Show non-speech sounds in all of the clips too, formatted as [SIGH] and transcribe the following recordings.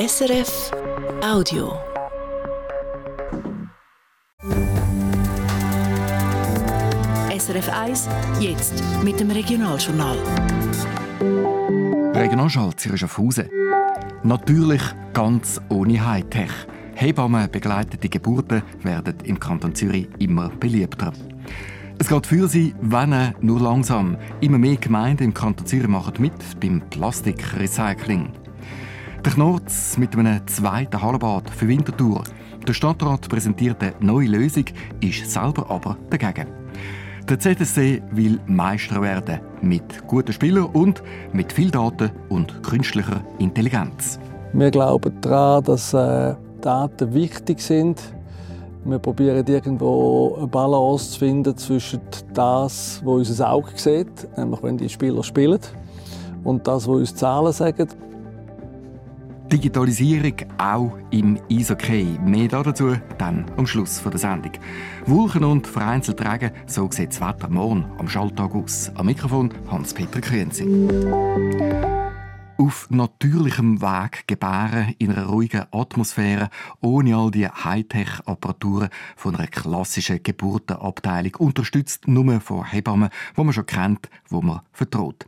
SRF Audio. SRF 1, jetzt mit dem Regionaljournal. Regionalschall Schaffhausen. Natürlich ganz ohne Hightech. Hebammen begleitete Geburten werden im Kanton Zürich immer beliebter. Es geht für sie, wenn nur langsam. Immer mehr Gemeinden im Kanton Zürich machen mit beim Plastikrecycling. Der Knorz mit einem zweiten Hallenbad für Winterthur. Der Stadtrat präsentiert eine neue Lösung, ist selber aber dagegen. Der ZSC will Meister werden mit guten Spielern und mit viel Daten und künstlicher Intelligenz. Wir glauben daran, dass äh, Daten wichtig sind. Wir probieren irgendwo eine Balance zu finden zwischen das, was unser Auge sieht, nämlich wenn die Spieler spielen, und das, was uns Zahlen sagen. Digitalisierung auch im Eishockey. Mehr dazu dann am Schluss der Sendung. Wolken und vereinzelt Regen, so sieht das Wetter morgen am Schalltag aus. Am Mikrofon Hans-Peter Krönzig auf natürlichem Weg gebären in einer ruhigen Atmosphäre, ohne all die Hightech-Apparaturen von einer klassischen Geburtenabteilung, unterstützt nur von Hebammen, wo man schon kennt, wo man vertraut.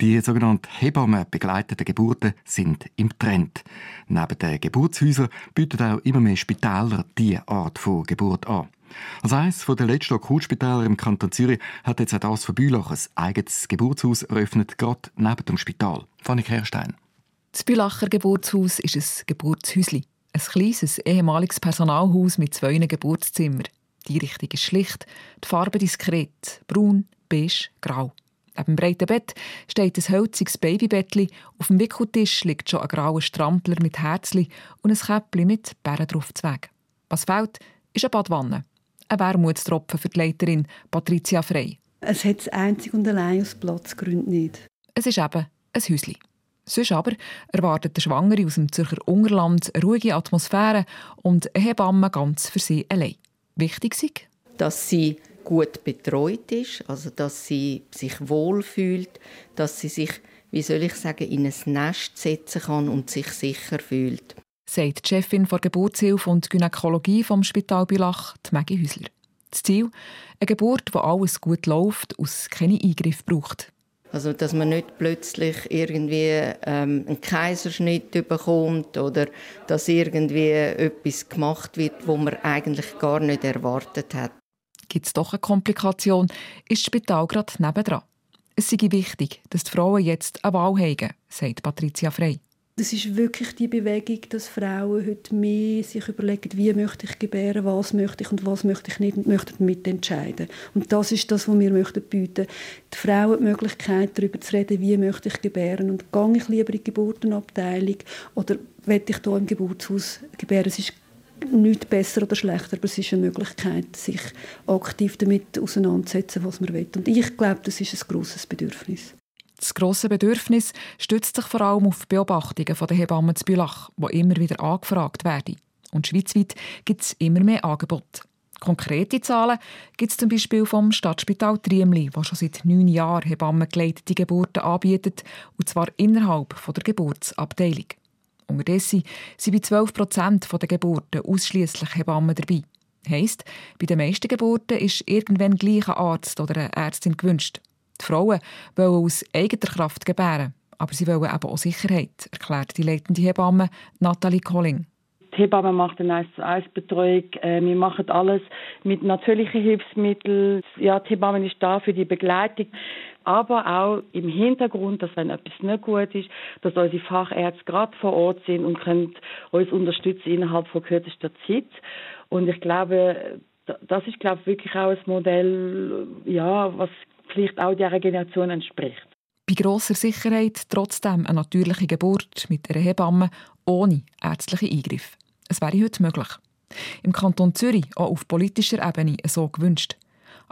Die sogenannten Hebammen begleiteten Geburten sind im Trend. Neben den Geburtshäusern bieten auch immer mehr Spitäler diese Art von Geburt an. Als eines der letzten Akutspitäler im Kanton Zürich hat jetzt auch das von Bülach ein eigenes Geburtshaus eröffnet, gerade neben dem Spital. Fanny Kehrstein. Das Bülacher Geburtshaus ist ein Geburtshäuschen. Ein kleines, ehemaliges Personalhaus mit zwei Geburtszimmern. Die Richtung ist schlicht, die Farbe diskret, braun, beige, grau. Neben dem breiten Bett steht ein hölziges Babybettli. Auf dem Wickeltisch liegt schon ein grauer Strampler mit Herzli und ein Käppli mit Bären drauf. Was fehlt, ist eine Badwanne ein Wermutstropfen für die Leiterin Patricia Frey. Es hat es einzig und allein aus Platzgründen nicht. Es ist eben ein Häuschen. Sonst aber erwartet der Schwangere aus dem Zürcher Ungerland eine ruhige Atmosphäre und eine Hebamme ganz für sie allein. Wichtig ist, dass sie gut betreut ist, also dass sie sich wohlfühlt, dass sie sich, wie soll ich sagen, in ein Nest setzen kann und sich sicher fühlt sagt die Chefin der Geburtshilfe und Gynäkologie vom Spital Bülach, Maggie Häusler. Das Ziel? Eine Geburt, wo alles gut läuft es keine Eingriffe braucht. Also, dass man nicht plötzlich irgendwie ähm, einen Kaiserschnitt bekommt oder dass irgendwie etwas gemacht wird, wo man eigentlich gar nicht erwartet hat. Gibt es doch eine Komplikation, ist das Spital gerade nebendran. Es sei wichtig, dass die Frauen jetzt eine Wahl haben, sagt Patricia Frey das ist wirklich die Bewegung, dass Frauen heute mehr sich überlegen, wie möchte ich gebären, was möchte ich und was möchte ich nicht und möchten mitentscheiden. Und das ist das, was wir möchten bieten. Die Frauen die Möglichkeit, darüber zu reden, wie möchte ich gebären und gehe ich lieber in die Geburtenabteilung oder will ich hier im Geburtshaus gebären. Es ist nicht besser oder schlechter, aber es ist eine Möglichkeit, sich aktiv damit auseinanderzusetzen, was man will. Und ich glaube, das ist ein grosses Bedürfnis. Das grosse Bedürfnis stützt sich vor allem auf Beobachtungen der Hebammen zu Bülach, die immer wieder angefragt werden. Und schweizweit gibt es immer mehr Angebote. Konkrete Zahlen gibt es zum Beispiel vom Stadtspital Triemli, das schon seit neun Jahren Hebammengeleitete Geburten anbietet, und zwar innerhalb der Geburtsabteilung. Unterdessen sind bei 12 Prozent der Geburten ausschließlich Hebammen dabei. Heisst, bei den meisten Geburten ist irgendwann gleich ein Arzt oder eine Ärztin gewünscht. Die Frauen wollen aus eigener Kraft gebären, aber sie wollen eben auch Sicherheit, erklärt die leitende Hebamme Nathalie Colling. Die Hebamme macht eine 1 zu 1 Betreuung. Äh, wir machen alles mit natürlichen Hilfsmitteln. Ja, die Hebamme ist da für die Begleitung. Aber auch im Hintergrund, dass wenn etwas nicht gut ist, dass unsere Fachärzte gerade vor Ort sind und können uns unterstützen innerhalb von kürzester Zeit. Und ich glaube, das ist, glaube ich, wirklich auch ein Modell, ja, was vielleicht auch dieser Generation entspricht. Bei grosser Sicherheit trotzdem eine natürliche Geburt mit einer Hebamme ohne ärztliche Eingriff. Es wäre heute möglich. Im Kanton Zürich auch auf politischer Ebene so gewünscht.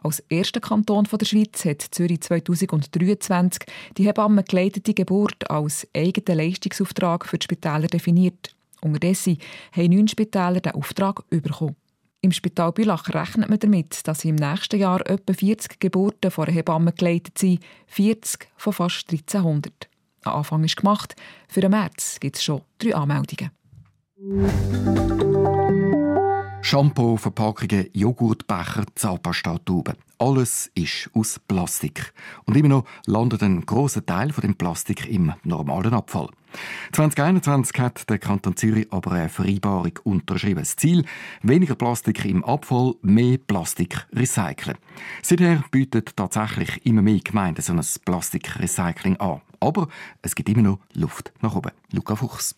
Als erster Kanton der Schweiz hat Zürich 2023 die Hebamme geleitete Geburt als eigenen Leistungsauftrag für die Spitäler definiert. Unterdessen haben neun Spitäler den Auftrag bekommen. Im Spital Bülach rechnet man damit, dass im nächsten Jahr etwa 40 Geburten von einer Hebamme geleitet sind, 40 von fast 1300. Ein Anfang ist gemacht. Für den März gibt es schon drei Anmeldungen. Shampoo, Verpackungen, Joghurtbecher, Zahnpasta-Tuben. Alles ist aus Plastik. Und immer noch landet ein großer Teil von dem Plastik im normalen Abfall. 2021 hat der Kanton Zürich aber eine Vereinbarung unterschrieben. Das Ziel: weniger Plastik im Abfall, mehr Plastik recyceln. Seither bieten tatsächlich immer mehr Gemeinden so ein Plastikrecycling an. Aber es gibt immer noch Luft nach oben. Luca Fuchs.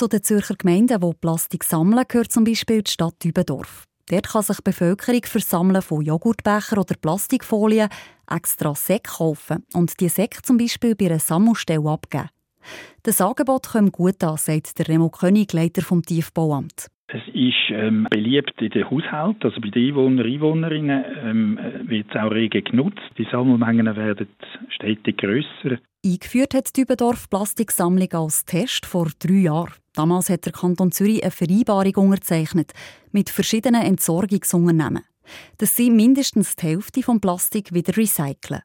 Zu den Zürcher Gemeinden, die Plastik sammeln, gehört zum Beispiel die Stadt Dübendorf. Dort kann sich die Bevölkerung für Sammeln von Joghurtbecher oder Plastikfolien extra Säcke kaufen und die Säcke zum Beispiel bei einer Sammelstelle abgeben. Das Angebot kommt gut an, sagt der Remo König, Leiter vom Tiefbauamt. Es ist ähm, beliebt in den Haushalten, also bei den Einwohnern und Einwohnerinnen ähm, wird es auch rege genutzt. Die Sammelmengen werden stetig grösser. Eingeführt hat Dübendorf Plastiksammlung als Test vor drei Jahren. Damals hat der Kanton Zürich eine Vereinbarung unterzeichnet mit verschiedenen Entsorgungsunternehmen, dass sie mindestens die Hälfte vom Plastik wieder recyceln.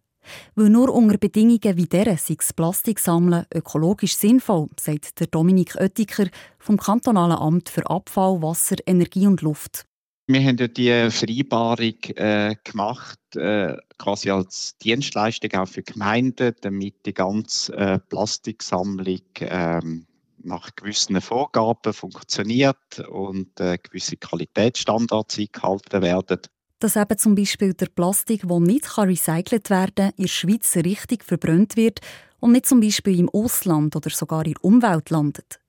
Weil nur unter Bedingungen wie dieser sei das Plastiksammeln ökologisch sinnvoll, sagt der Dominik Oettiker vom Kantonalen Amt für Abfall, Wasser, Energie und Luft. Wir haben ja die Vereinbarung äh, gemacht, äh, quasi als Dienstleistung auch für Gemeinden, damit die ganze äh, Plastiksammlung ähm, nach gewissen Vorgaben funktioniert und äh, gewisse Qualitätsstandards eingehalten werden. Dass eben zum Beispiel der Plastik, der nicht recycelt werden kann, in der Schweiz richtig verbrannt wird und nicht zum Beispiel im Ausland oder sogar in der Umwelt landet.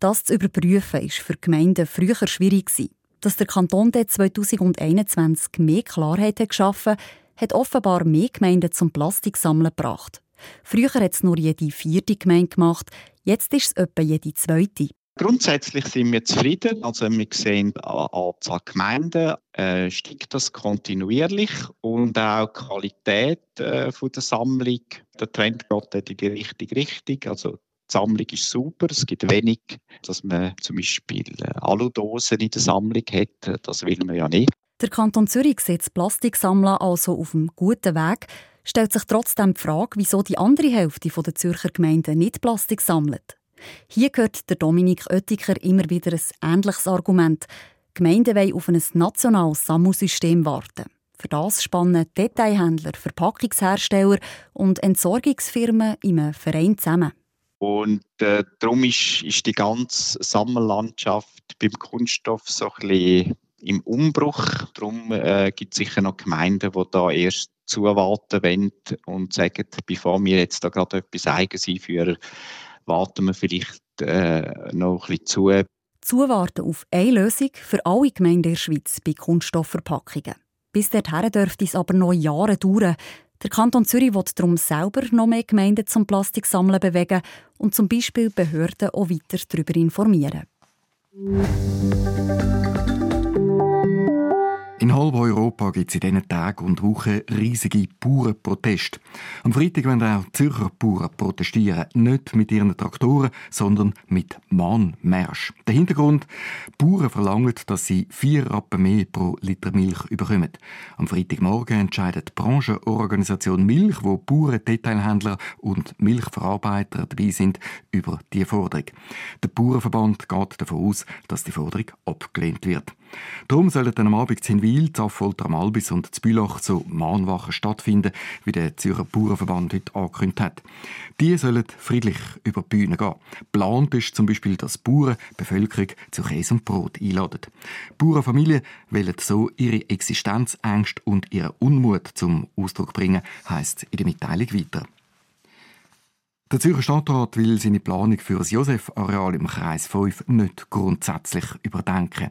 Das zu überprüfen, ist für Gemeinden früher schwierig gewesen. Dass der Kanton 2021 mehr Klarheit hat geschaffen hat offenbar mehr Gemeinden zum Plastiksammeln gebracht. Früher hat es nur jede vierte Gemeinde gemacht, jetzt ist es etwa jede zweite. Grundsätzlich sind wir zufrieden. Also wir sehen an Anzahl Gemeinden äh, steigt das kontinuierlich und auch die Qualität äh, von der Sammlung. Der Trend geht in die richtige Richtung. Also die Sammlung ist super. Es gibt wenig, dass man zum Beispiel äh, Aludosen in der Sammlung hat. Das will man ja nicht. Der Kanton Zürich sieht das Plastiksammeln also auf einem guten Weg stellt sich trotzdem die Frage, wieso die andere Hälfte der Zürcher Gemeinden nicht Plastik sammelt. Hier gehört der Dominik Oettiker immer wieder ein ähnliches Argument. Die Gemeinden wollen auf ein nationales Sammelsystem warten. Für das spannen Detailhändler, Verpackungshersteller und Entsorgungsfirmen in einem Verein zusammen. Und äh, darum ist, ist die ganze Sammellandschaft beim Kunststoff so ein bisschen im Umbruch. Darum äh, gibt es sicher noch Gemeinden, die da erst zuwarten wollen und sagen, bevor wir jetzt da gerade etwas Eigens einführen, warten wir vielleicht äh, noch ein bisschen zu. Zuwarten auf eine Lösung für alle Gemeinden in der Schweiz bei Kunststoffverpackungen. Bis dorthin dürfte es aber noch Jahre dauern. Der Kanton Zürich will darum selber noch mehr Gemeinden zum Plastiksammeln bewegen und zum Beispiel Behörden auch weiter darüber informieren. In halb Europa gibt es in diesen Tagen und Wochen riesige Bauernproteste. Am Freitag werden auch Zürcher Bauern protestieren. Nicht mit ihren Traktoren, sondern mit Mahnmärsch. Der Hintergrund? Bauern verlangen, dass sie vier Rappen mehr pro Liter Milch bekommen. Am Freitagmorgen entscheidet die Branchenorganisation Milch, wo Bauern, Detailhändler und Milchverarbeiter dabei sind, über die Forderung. Der Bauernverband geht davon aus, dass die Forderung abgelehnt wird. Darum sollen am Abend in Wil, Zaffolter am Albis und Zbülach zu Mahnwachen stattfinden, wie der Zürcher Bauernverband heute angekündigt hat. Die sollen friedlich über die Bühne gehen. Plant ist zum Beispiel, dass Bauern die Bevölkerung zu Käse und Brot einladen. Bauernfamilien wollen so ihre Existenzängste und ihren Unmut zum Ausdruck bringen, heisst in der Mitteilung weiter. Der Zürcher Stadtrat will seine Planung für das Josef-Areal im Kreis 5 nicht grundsätzlich überdenken.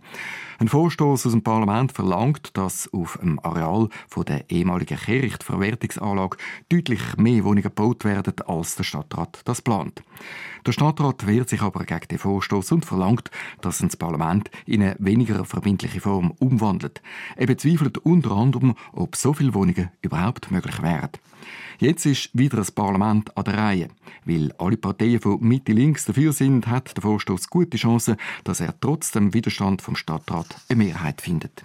Ein Vorstoß aus dem Parlament verlangt, dass auf dem Areal von der ehemaligen Kehrichtverwertungsanlage deutlich mehr Wohnungen gebaut werden, als der Stadtrat das plant. Der Stadtrat wehrt sich aber gegen den Vorstoß und verlangt, dass das Parlament in eine weniger verbindliche Form umwandelt. Er bezweifelt unter anderem, ob so viele Wohnungen überhaupt möglich wären. Jetzt ist wieder das Parlament an der Reihe. Weil alle Parteien von Mitte links dafür sind, hat der Vorstoß gute Chancen, dass er trotz dem Widerstand vom Stadtrat eine Mehrheit findet.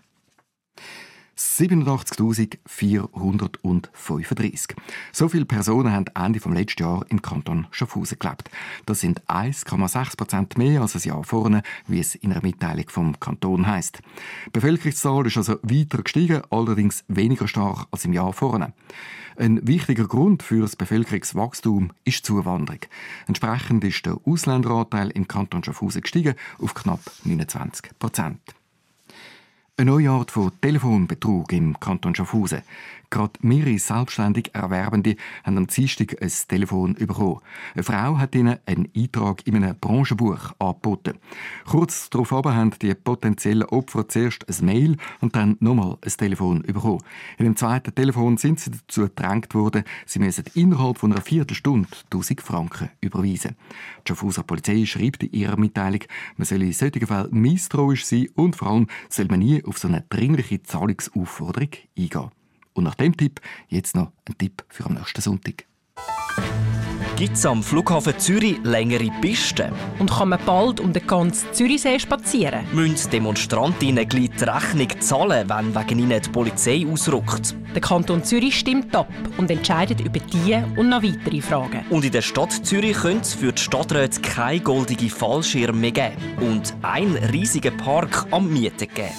87.435. So viele Personen haben Ende vom letzten Jahr im Kanton Schaffhausen gelebt. Das sind 1,6 Prozent mehr als ein Jahr vorne, wie es in einer Mitteilung vom Kanton heißt. Die Bevölkerungszahl ist also weiter gestiegen, allerdings weniger stark als im Jahr vorne. Ein wichtiger Grund für das Bevölkerungswachstum ist die Zuwanderung. Entsprechend ist der Ausländeranteil im Kanton Schaffhausen gestiegen auf knapp 29 Prozent. Eine neue Art von Telefonbetrug im Kanton Schaffhausen. Gerade mehrere selbstständig Erwerbende haben am Dienstag ein Telefon bekommen. Eine Frau hat ihnen einen Eintrag in einem Branchenbuch angeboten. Kurz darauf haben die potenziellen Opfer zuerst ein Mail und dann nochmal ein Telefon bekommen. In dem zweiten Telefon sind sie dazu gedrängt worden, sie müssen innerhalb von einer Viertelstunde 1000 Franken überweisen. Die Schaffhauser Polizei schreibt in ihrer Mitteilung, man soll in solchen Fällen misstrauisch sein und vor allem soll man nie auf so eine dringliche Zahlungsaufforderung eingehen. Und nach dem Tipp jetzt noch ein Tipp für am nächsten Sonntag. Gibt es am Flughafen Zürich längere Pisten? Und kann man bald um den ganzen Zürichsee spazieren? Müssen Demonstrantinnen gleich die Rechnung zahlen, wenn wegen ihnen die Polizei ausrückt? Der Kanton Zürich stimmt ab und entscheidet über diese und noch weitere Fragen. Und in der Stadt Zürich könnte es für die Stadträte keine goldige Fallschirme mehr geben und einen riesigen Park am Mieten geben.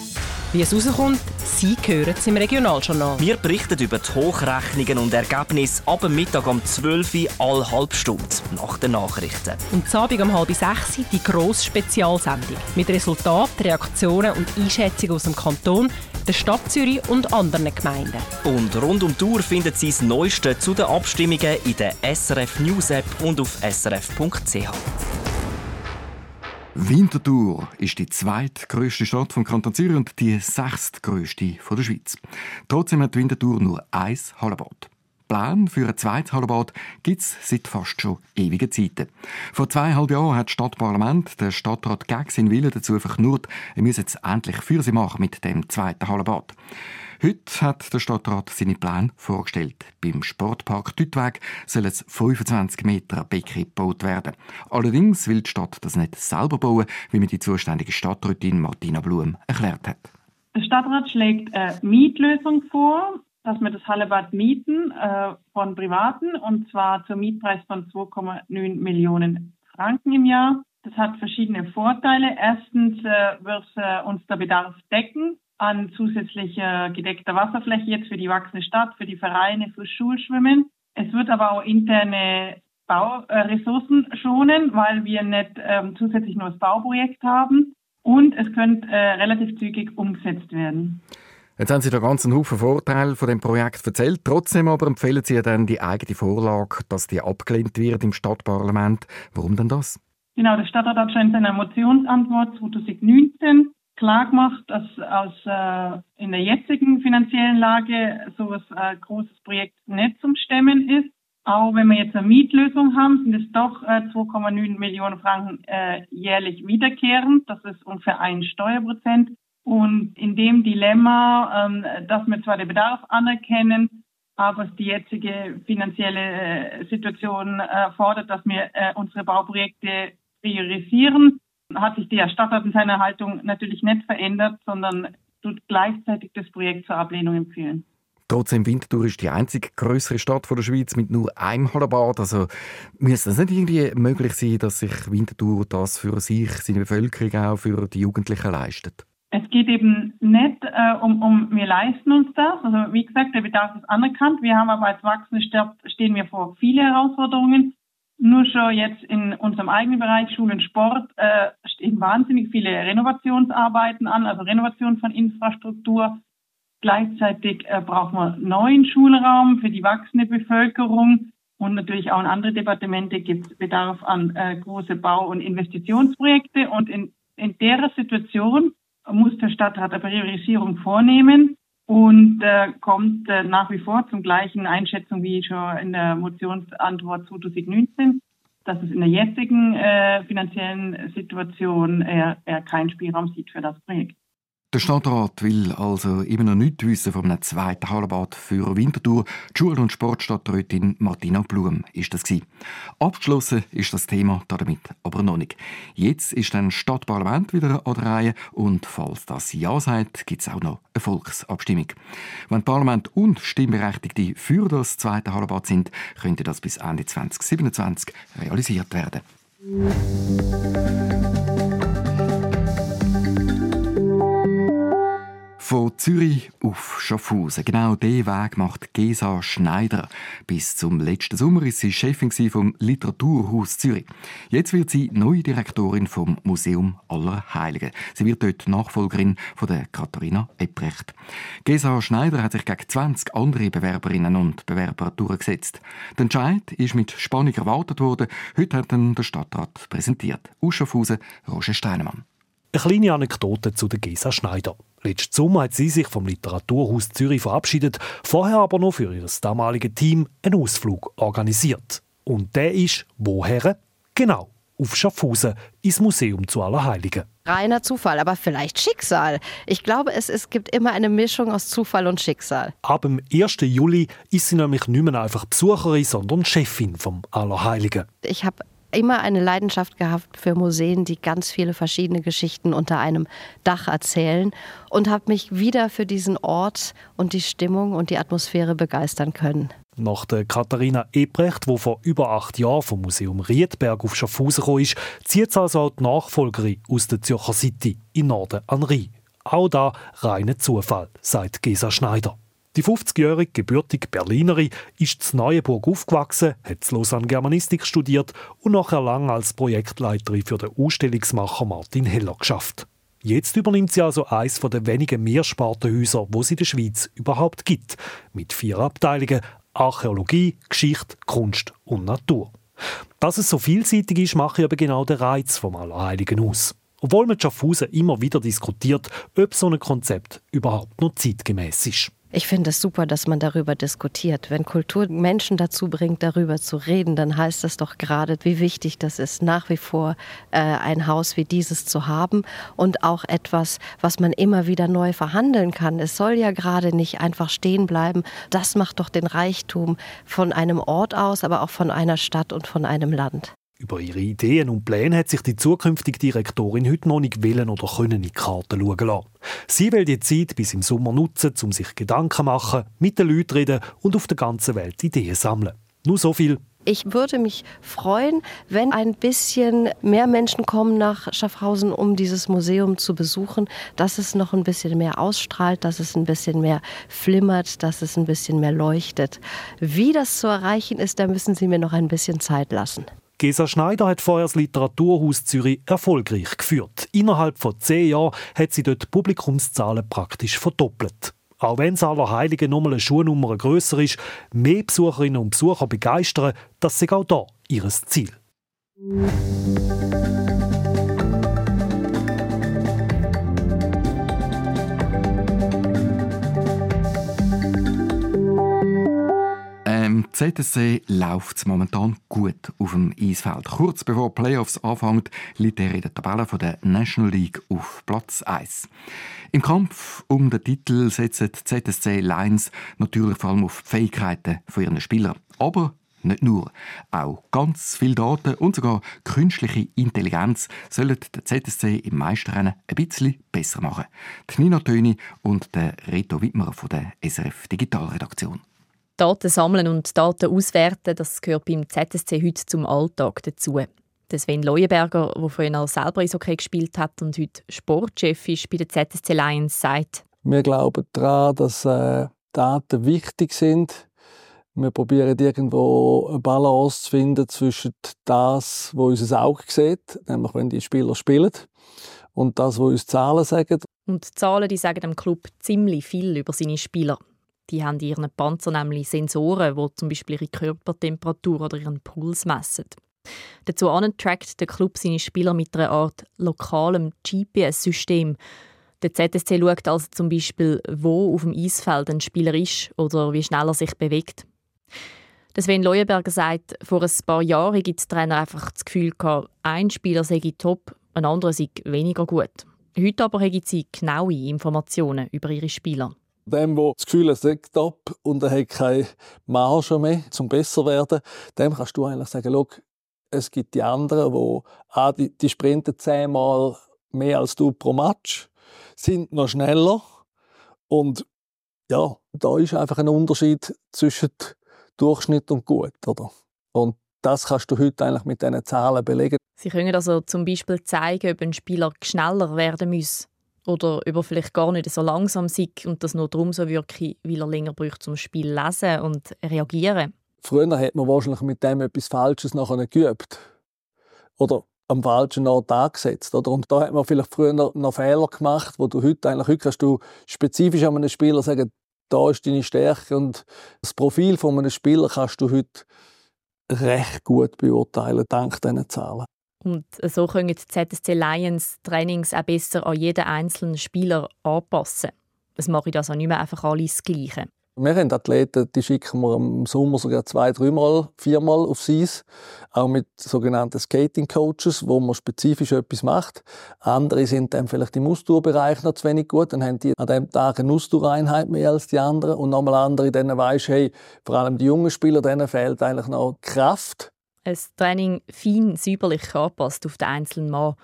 Wie es rauskommt, Sie hören es im Regionaljournal. Wir berichten über die Hochrechnungen und Ergebnisse ab Mittag um 12 Uhr alle halbe Stunde nach den Nachrichten. Und zu Abend um halb sechs die grosse Spezialsendung mit Resultaten, Reaktionen und Einschätzungen aus dem Kanton, der Stadt Zürich und anderen Gemeinden. Und rund um die Uhr finden Sie das Neueste zu den Abstimmungen in der SRF News App und auf srf.ch. Winterthur ist die zweitgrößte Stadt vom Kanton Zürich und die sechstgrößte von der Schweiz. Trotzdem hat Winterthur nur ein Hallenbad. Plan für ein zweites Hallenbad gibt es seit fast schon ewigen Zeiten. Vor zweieinhalb Jahren hat das Stadtparlament der Stadtrat gegen seinen Willen dazu verknurrt, er müsse jetzt endlich für sie machen mit dem zweiten Hallenbad. Heute hat der Stadtrat seine Pläne vorgestellt. Beim Sportpark Dütweg soll es 25 Meter Becken gebaut werden. Allerdings will die Stadt das nicht selber bauen, wie mir die zuständige Stadträtin Martina Blum erklärt hat. Der Stadtrat schlägt eine Mietlösung vor, dass wir das Hallebad mieten äh, von Privaten und zwar zum Mietpreis von 2,9 Millionen Franken im Jahr. Das hat verschiedene Vorteile. Erstens äh, wird äh, uns der Bedarf decken an zusätzlicher gedeckter Wasserfläche jetzt für die wachsende Stadt, für die Vereine, für Schulschwimmen. Es wird aber auch interne Bauressourcen schonen, weil wir nicht ähm, zusätzlich nur das Bauprojekt haben. Und es könnte äh, relativ zügig umgesetzt werden. Jetzt haben Sie da ganz einen Haufen Vorteile von dem Projekt erzählt. Trotzdem aber empfehlen Sie ja dann die eigene Vorlage, dass die abgelehnt wird im Stadtparlament. Warum denn das? Genau, der Stadtrat hat schon in seiner Motionsantwort 2019 klar gemacht, dass aus äh, in der jetzigen finanziellen Lage so ein äh, großes Projekt nicht zum Stemmen ist. Auch wenn wir jetzt eine Mietlösung haben, sind es doch äh, 2,9 Millionen Franken äh, jährlich wiederkehrend. Das ist ungefähr ein Steuerprozent. Und in dem Dilemma, ähm, dass wir zwar den Bedarf anerkennen, aber die jetzige finanzielle äh, Situation äh, fordert, dass wir äh, unsere Bauprojekte priorisieren, hat sich der Stadtrat in seiner Haltung natürlich nicht verändert, sondern tut gleichzeitig das Projekt zur Ablehnung empfehlen. Trotzdem, Winterthur ist die einzige größere Stadt der Schweiz mit nur einem Hallenbad. Also müsste es nicht irgendwie möglich sein, dass sich Winterthur das für sich, seine Bevölkerung auch für die Jugendlichen leistet? Es geht eben nicht äh, um, um, wir leisten uns das. Also wie gesagt, der Bedarf ist anerkannt. Wir haben aber als wachsende Stadt stehen wir vor viele Herausforderungen. Nur schon jetzt in unserem eigenen Bereich Schule und Sport äh, stehen wahnsinnig viele Renovationsarbeiten an, also Renovation von Infrastruktur. Gleichzeitig äh, braucht man neuen Schulraum für die wachsende Bevölkerung und natürlich auch in andere Departemente gibt es Bedarf an äh, große Bau- und Investitionsprojekte. Und in, in der Situation muss der Stadtrat eine Priorisierung vornehmen und äh, kommt äh, nach wie vor zum gleichen Einschätzung wie schon in der Motionsantwort 2019, dass es in der jetzigen äh, finanziellen Situation er, er keinen Spielraum sieht für das Projekt. Der Stadtrat will also immer noch nichts wissen von einem zweiten Hallenbad für Winterthur. Die Schul- und Sportstadträtin Martina Blum ist das. Abgeschlossen ist das Thema damit aber noch nicht. Jetzt ist ein Stadtparlament wieder an der Reihe und falls das Ja sagt, gibt es auch noch eine Volksabstimmung. Wenn Parlament und Stimmberechtigte für das zweite Hallenbad sind, könnte das bis Ende 2027 realisiert werden. Zürich auf Schaffhausen. Genau diesen Weg macht Gesa Schneider. Bis zum letzten Sommer war sie Chefin vom Literaturhaus Zürich. Jetzt wird sie neue Direktorin vom Museum aller Heiligen. Sie wird dort Nachfolgerin von der Katharina Ebrecht. Gesa Schneider hat sich gegen 20 andere Bewerberinnen und Bewerber durchgesetzt. Der Entscheid ist mit Spannung erwartet worden. Heute hat dann der Stadtrat präsentiert. Aus Schaffhausen, Roger Steinemann. Eine kleine Anekdote zu der Gesa Schneider. Letzten Sommer hat sie sich vom Literaturhaus Zürich verabschiedet, vorher aber noch für ihr damaliges Team einen Ausflug organisiert. Und der ist woher? Genau, auf Schaffhausen, ins Museum zu Allerheiligen. Reiner Zufall, aber vielleicht Schicksal. Ich glaube, es, es gibt immer eine Mischung aus Zufall und Schicksal. Ab dem 1. Juli ist sie nämlich nicht mehr einfach Besucherin, sondern Chefin vom Allerheiligen. Ich habe immer eine Leidenschaft gehabt für Museen, die ganz viele verschiedene Geschichten unter einem Dach erzählen und habe mich wieder für diesen Ort und die Stimmung und die Atmosphäre begeistern können. Nach der Katharina Ebrecht, die vor über acht Jahren vom Museum Riedberg auf Schaffhausen gekommen ist, zieht also auch die Nachfolgerin aus der Zürcher City in Norden an Rhein. Auch da reiner Zufall, sagt Gesa Schneider. Die 50-jährige gebürtige Berlinerin ist in Neuenburg aufgewachsen, hat in Lausanne Germanistik studiert und nachher lang als Projektleiterin für den Ausstellungsmacher Martin Heller geschafft. Jetzt übernimmt sie also eines der wenigen Mehrspartenhäuser, wo es in der Schweiz überhaupt gibt, mit vier Abteilungen Archäologie, Geschichte, Kunst und Natur. Dass es so vielseitig ist, mache aber genau den Reiz vom Allerheiligen aus. Obwohl man Schaffhausen immer wieder diskutiert, ob so ein Konzept überhaupt noch zeitgemäß ist. Ich finde es super, dass man darüber diskutiert. Wenn Kultur Menschen dazu bringt, darüber zu reden, dann heißt das doch gerade, wie wichtig das ist, nach wie vor äh, ein Haus wie dieses zu haben und auch etwas, was man immer wieder neu verhandeln kann. Es soll ja gerade nicht einfach stehen bleiben. Das macht doch den Reichtum von einem Ort aus, aber auch von einer Stadt und von einem Land. Über ihre Ideen und Pläne hat sich die zukünftige Direktorin heute noch nicht willen oder können in die Karten schauen lassen. Sie will die Zeit bis im Sommer nutzen, um sich Gedanken zu machen, mit den Leuten reden und auf der ganzen Welt Ideen sammeln. Nur so viel. Ich würde mich freuen, wenn ein bisschen mehr Menschen kommen nach Schaffhausen, um dieses Museum zu besuchen, dass es noch ein bisschen mehr ausstrahlt, dass es ein bisschen mehr flimmert, dass es ein bisschen mehr leuchtet. Wie das zu erreichen ist, da müssen Sie mir noch ein bisschen Zeit lassen. Gesa Schneider hat vorher das Literaturhaus Zürich erfolgreich geführt. Innerhalb von zehn Jahren hat sie dort Publikumszahlen praktisch verdoppelt. Auch wenn das Allerheiligen nochmal eine Schuhnummer grösser ist, mehr Besucherinnen und Besucher begeistern, das ist auch da ihr Ziel. ZSC läuft es momentan gut auf dem Eisfeld. Kurz bevor die Playoffs anfangen, liegt er in der Tabelle der National League auf Platz 1. Im Kampf um den Titel setzen ZSC Lions natürlich vor allem auf die Fähigkeiten von ihren Spielern. Aber nicht nur. Auch ganz viele Daten und sogar künstliche Intelligenz sollen den ZSC im Meisterrennen ein bisschen besser machen. Die Nina Töni und der Reto Wittmer von der SRF Digitalredaktion. Daten sammeln und Daten auswerten, das gehört beim ZSC heute zum Alltag dazu. Der Sven Leuenberger, der vorhin selber Eishockey gespielt hat und heute Sportchef ist bei der ZSC Lions, sagt, wir glauben daran, dass äh, Daten wichtig sind. Wir probieren irgendwo eine Balance zu finden zwischen das, was unser Auge sieht, nämlich wenn die Spieler spielen, und das, was uns Zahlen sagen. Und die Zahlen die sagen dem Club ziemlich viel über seine Spieler. Die haben in ihren Panzer nämlich Sensoren, die zum Beispiel ihre Körpertemperatur oder ihren Puls messen. Dazu trackt der Club seine Spieler mit einer Art lokalem GPS-System. Der ZSC schaut also zum Beispiel, wo auf dem Eisfeld ein Spieler ist oder wie schnell er sich bewegt. Sven Leuenberger sagt, vor ein paar Jahren gibt es Trainer einfach das Gefühl, gehabt, ein Spieler sei top, ein anderer sei weniger gut. Heute aber haben sie genaue Informationen über ihre Spieler. Dem, der das Gefühl hat, er top und er hat keine Marge mehr, zum besser werden, dem kannst du eigentlich sagen, schau, es gibt die anderen, die, ah, die, die sprinten zehnmal mehr als du pro Match, sind noch schneller und ja, da ist einfach ein Unterschied zwischen Durchschnitt und gut, oder? Und das kannst du heute eigentlich mit diesen Zahlen belegen. Sie können also zum Beispiel zeigen, ob ein Spieler schneller werden muss oder ob er vielleicht gar nicht so langsam ist und das nur darum so wirkt, weil er länger braucht zum Spiel lesen und reagieren. Früher hat man wahrscheinlich mit dem etwas Falsches nachher geübt oder am falschen Ort angesetzt. Oder? Und da hat man vielleicht früher noch, noch Fehler gemacht, wo du heute eigentlich heute kannst du spezifisch an einem Spieler sagen, da ist deine Stärke und das Profil von einem Spieler kannst du heute recht gut beurteilen, dank diesen Zahlen. Und so können die ZSC Lions Trainings auch besser an jeden einzelnen Spieler anpassen. Es mache also nicht mehr einfach alles Gleiche. Wir haben Athleten, die schicken wir im Sommer sogar zwei, dreimal, viermal aufs Eis. Auch mit sogenannten Skating-Coaches, wo man spezifisch etwas macht. Andere sind dann vielleicht im Ausdauerbereich noch zu wenig gut. Dann haben die an dem Tag eine Ausdauereinheit mehr als die anderen. Und nochmal andere, denen weisst hey, vor allem die jungen Spieler, denen fehlt eigentlich noch Kraft. Ein Training fein säuberlich angepasst auf den einzelnen Mann.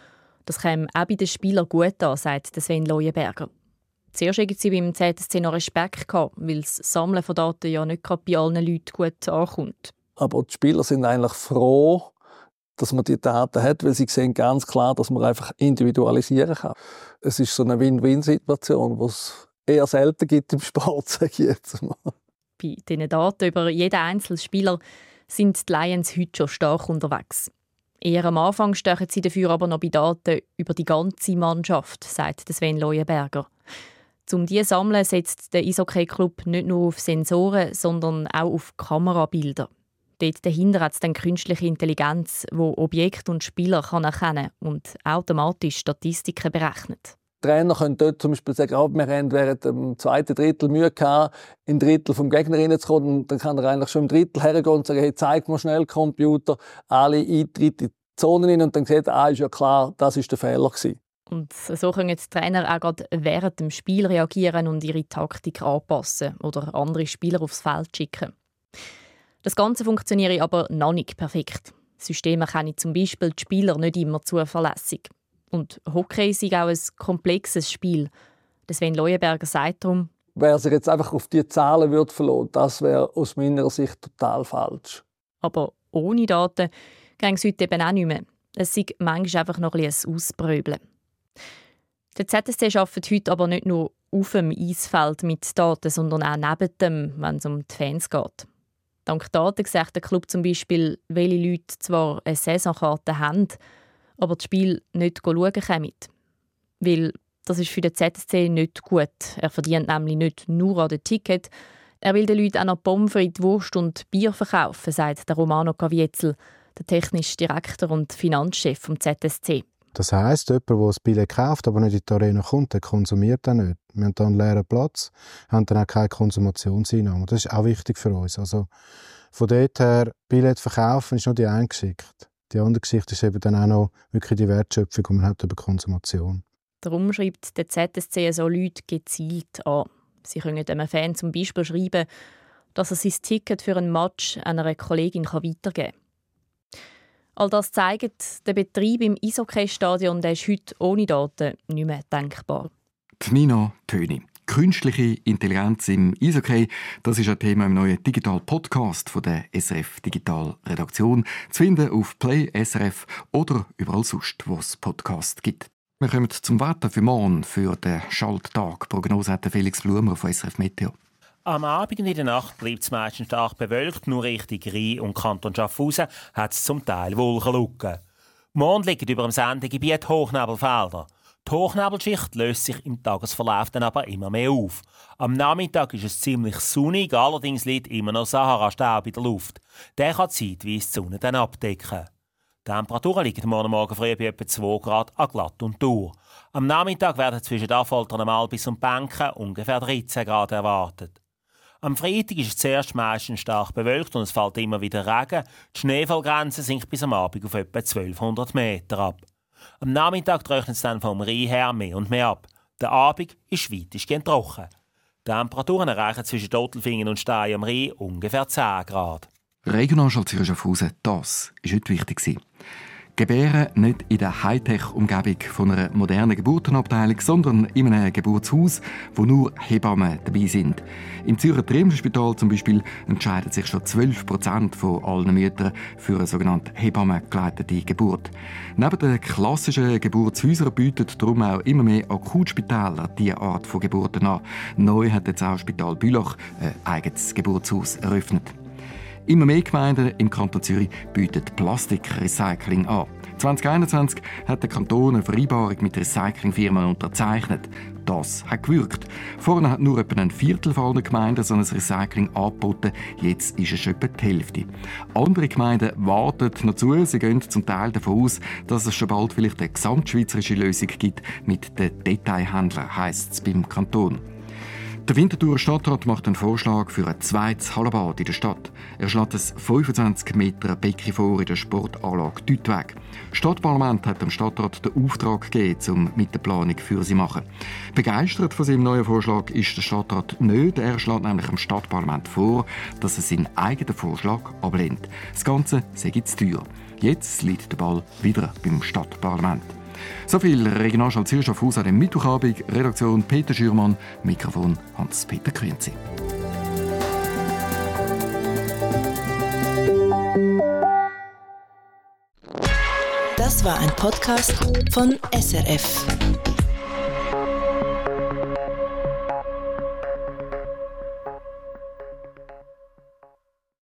Das käme auch bei den Spielern gut an, sagt Sven Leuenberger. Zuerst hatten sie beim ZSC noch Respekt, gehabt, weil das Sammeln von Daten ja nicht bei allen Leuten gut ankommt. Aber die Spieler sind eigentlich froh, dass man die Daten hat, weil sie sehen ganz klar, dass man einfach individualisieren kann. Es ist so eine Win-Win-Situation, die es eher selten gibt im Sport, [LAUGHS] sage ich jetzt mal. Bei diesen Daten über jeden einzelnen Spieler sind die Lions heute schon stark unterwegs. Eher am Anfang stechen sie dafür aber noch bei Daten über die ganze Mannschaft, sagt Sven Leuenberger. Um diese zu sammeln, setzt der Eishockey-Club nicht nur auf Sensoren, sondern auch auf Kamerabilder. Dort dahinter hat es dann künstliche Intelligenz, die Objekte und Spieler kann erkennen und automatisch Statistiken berechnet. Trainer können dort zum Beispiel sagen, oh, wir haben während dem zweiten Drittel Mühe gehabt, in Drittel vom Gegner reinzukommen. Und dann kann er eigentlich schon im Drittel hergehen und sagen, hey, zeig mir schnell, Computer, alle Eintritte in die Zonen rein. Und dann sieht er, ah, ist ja klar, das ist der Fehler gewesen. Und so können die Trainer auch gerade während dem Spiel reagieren und ihre Taktik anpassen oder andere Spieler aufs Feld schicken. Das Ganze funktioniert aber noch nicht perfekt. Systeme kennen zum Beispiel die Spieler nicht immer zuverlässig. Und Hockey ist auch ein komplexes Spiel. Sven Leuenberger sagt darum, Wer sich jetzt einfach auf die Zahlen würde verlassen, das wäre aus meiner Sicht total falsch. Aber ohne Daten ging es heute eben auch nicht mehr. Es ist manchmal einfach noch ein, ein Ausbröbeln. Der ZSC arbeitet heute aber nicht nur auf dem Eisfeld mit Daten, sondern auch neben dem, wenn es um die Fans geht. Dank Daten sagt der Club zum Beispiel, welche Leute zwar eine Saisonkarte haben, aber das Spiel nicht schauen können. Weil das ist für den ZSC nicht gut. Er verdient nämlich nicht nur an den Ticket, er will den Leuten auch noch Pommes frites, Wurst und Bier verkaufen, sagt der Romano Caviezel, der technische Direktor und Finanzchef vom ZSC. Das heisst, jemand, der das Billett kauft, aber nicht in die Arena kommt, der konsumiert dann nicht. Wir haben hier einen leeren Platz, haben dann auch keine Konsumationseinnahmen. Das ist auch wichtig für uns. Also von dort her, Billett verkaufen ist nur die eine Geschichte. Die andere Geschichte ist eben dann auch noch wirklich die Wertschöpfung, die man hat über Konsumation. Darum schreibt der ZSC so Leute gezielt an. Sie können einem Fan zum Beispiel schreiben, dass er sein Ticket für ein Match einer Kollegin weitergeben kann. All das zeigt, der Betrieb im Eishockey-Stadion ist heute ohne Daten nicht mehr denkbar. Nina Töni. Künstliche Intelligenz im Eishockey, das ist ein Thema im neuen Digital Podcast von der SRF Digital Redaktion. Zu finden auf Play SRF oder überall sonst, wo es Podcast gibt. Wir kommen zum Wetter für morgen, für den Schalttag. Prognose hat Felix Blumer von SRF Meteo. Am Abend und in der Nacht bleibt es meistens stark bewölkt, nur Richtung Rhein und Kanton Schaffhausen hat es zum Teil Wolkenlücken. Morgen liegen über dem Sendegebiet Hochnebelfelder. Die Hochnebelschicht löst sich im Tagesverlauf dann aber immer mehr auf. Am Nachmittag ist es ziemlich sonnig, allerdings liegt immer noch Sahara-Staub in der Luft. Der kann zeitweise die Sonne dann abdecken. Die Temperaturen liegen morgen Morgen früh bei etwa 2 Grad an Glatt und Tour. Am Nachmittag werden zwischen Affoltern, Albis und Bänken ungefähr 13 Grad erwartet. Am Freitag ist es zuerst meistens stark bewölkt und es fällt immer wieder Regen. Die Schneefallgrenze sinkt bis am Abend auf etwa 1200 Meter ab. Am Nachmittag trocknet es dann vom Rhein her mehr und mehr ab. Der Abend ist weitestgehend trocken. Die Temperaturen erreichen zwischen Dotelfingen und Stein am Rhein ungefähr 10 Grad. Regionalschau Zürich Schaffhausen, das war heute wichtig. Gebären nicht in der Hightech-Umgebung einer modernen Geburtenabteilung, sondern in einem Geburtshaus, wo nur Hebammen dabei sind. Im Zürcher Triumphspital zum Beispiel entscheiden sich schon 12 Prozent von allen Müttern für eine sogenannte Hebammengeleitete Geburt. Neben den klassischen Geburtshäusern bieten darum auch immer mehr Akutspitäler diese Art von Geburten an. Neu hat jetzt auch Spital Bülach ein eigenes Geburtshaus eröffnet. Immer mehr Gemeinden im Kanton Zürich bieten Plastikrecycling an. 2021 hat der Kanton eine Vereinbarung mit Recyclingfirmen unterzeichnet. Das hat gewirkt. Vorne hat nur etwa ein Viertel von Gemeinden so ein Recycling angeboten. Jetzt ist es etwa die Hälfte. Andere Gemeinden warten noch zu. Sie gehen zum Teil davon aus, dass es schon bald vielleicht eine gesamtschweizerische Lösung gibt mit den Detailhändlern, heisst es beim Kanton. Der Winterthurer Stadtrat macht einen Vorschlag für ein zweites Hallenbad in der Stadt. Er schlägt ein 25 Meter Becken vor in der Sportanlage Deutweg. Das Stadtparlament hat dem Stadtrat den Auftrag gegeben, um mit der Planung für sie zu machen. Begeistert von seinem neuen Vorschlag ist der Stadtrat nicht. Er schlägt nämlich dem Stadtparlament vor, dass er seinen eigenen Vorschlag ablehnt. Das Ganze sei zu teuer. Jetzt liegt der Ball wieder beim Stadtparlament. So viel Regionalschau Zürich auf Haus an dem Mittwochabend. Redaktion Peter Schürmann, Mikrofon Hans-Peter Quinzi. Das war ein Podcast von SRF.